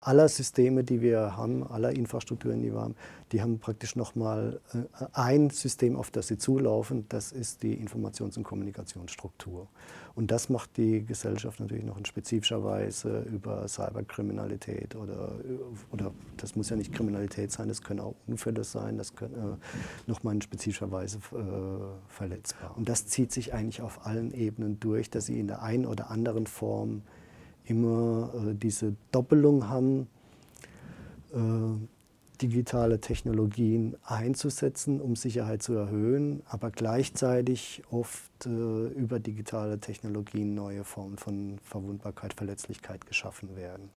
aller Systeme, die wir haben, aller Infrastrukturen, die wir haben, die haben praktisch nochmal äh, ein System, auf das sie zulaufen, das ist die Informations- und Kommunikationsstruktur. Und das macht die Gesellschaft natürlich noch in spezifischer Weise über Cyberkriminalität oder, oder das muss ja nicht Kriminalität sein, das können auch Unfälle sein, das können äh, nochmal in spezifischer Weise äh, verletzbar. Und das zieht sich eigentlich auf allen Ebenen durch, dass sie in der einen oder anderen Form immer äh, diese Doppelung haben, äh, digitale Technologien einzusetzen, um Sicherheit zu erhöhen, aber gleichzeitig oft äh, über digitale Technologien neue Formen von Verwundbarkeit, Verletzlichkeit geschaffen werden.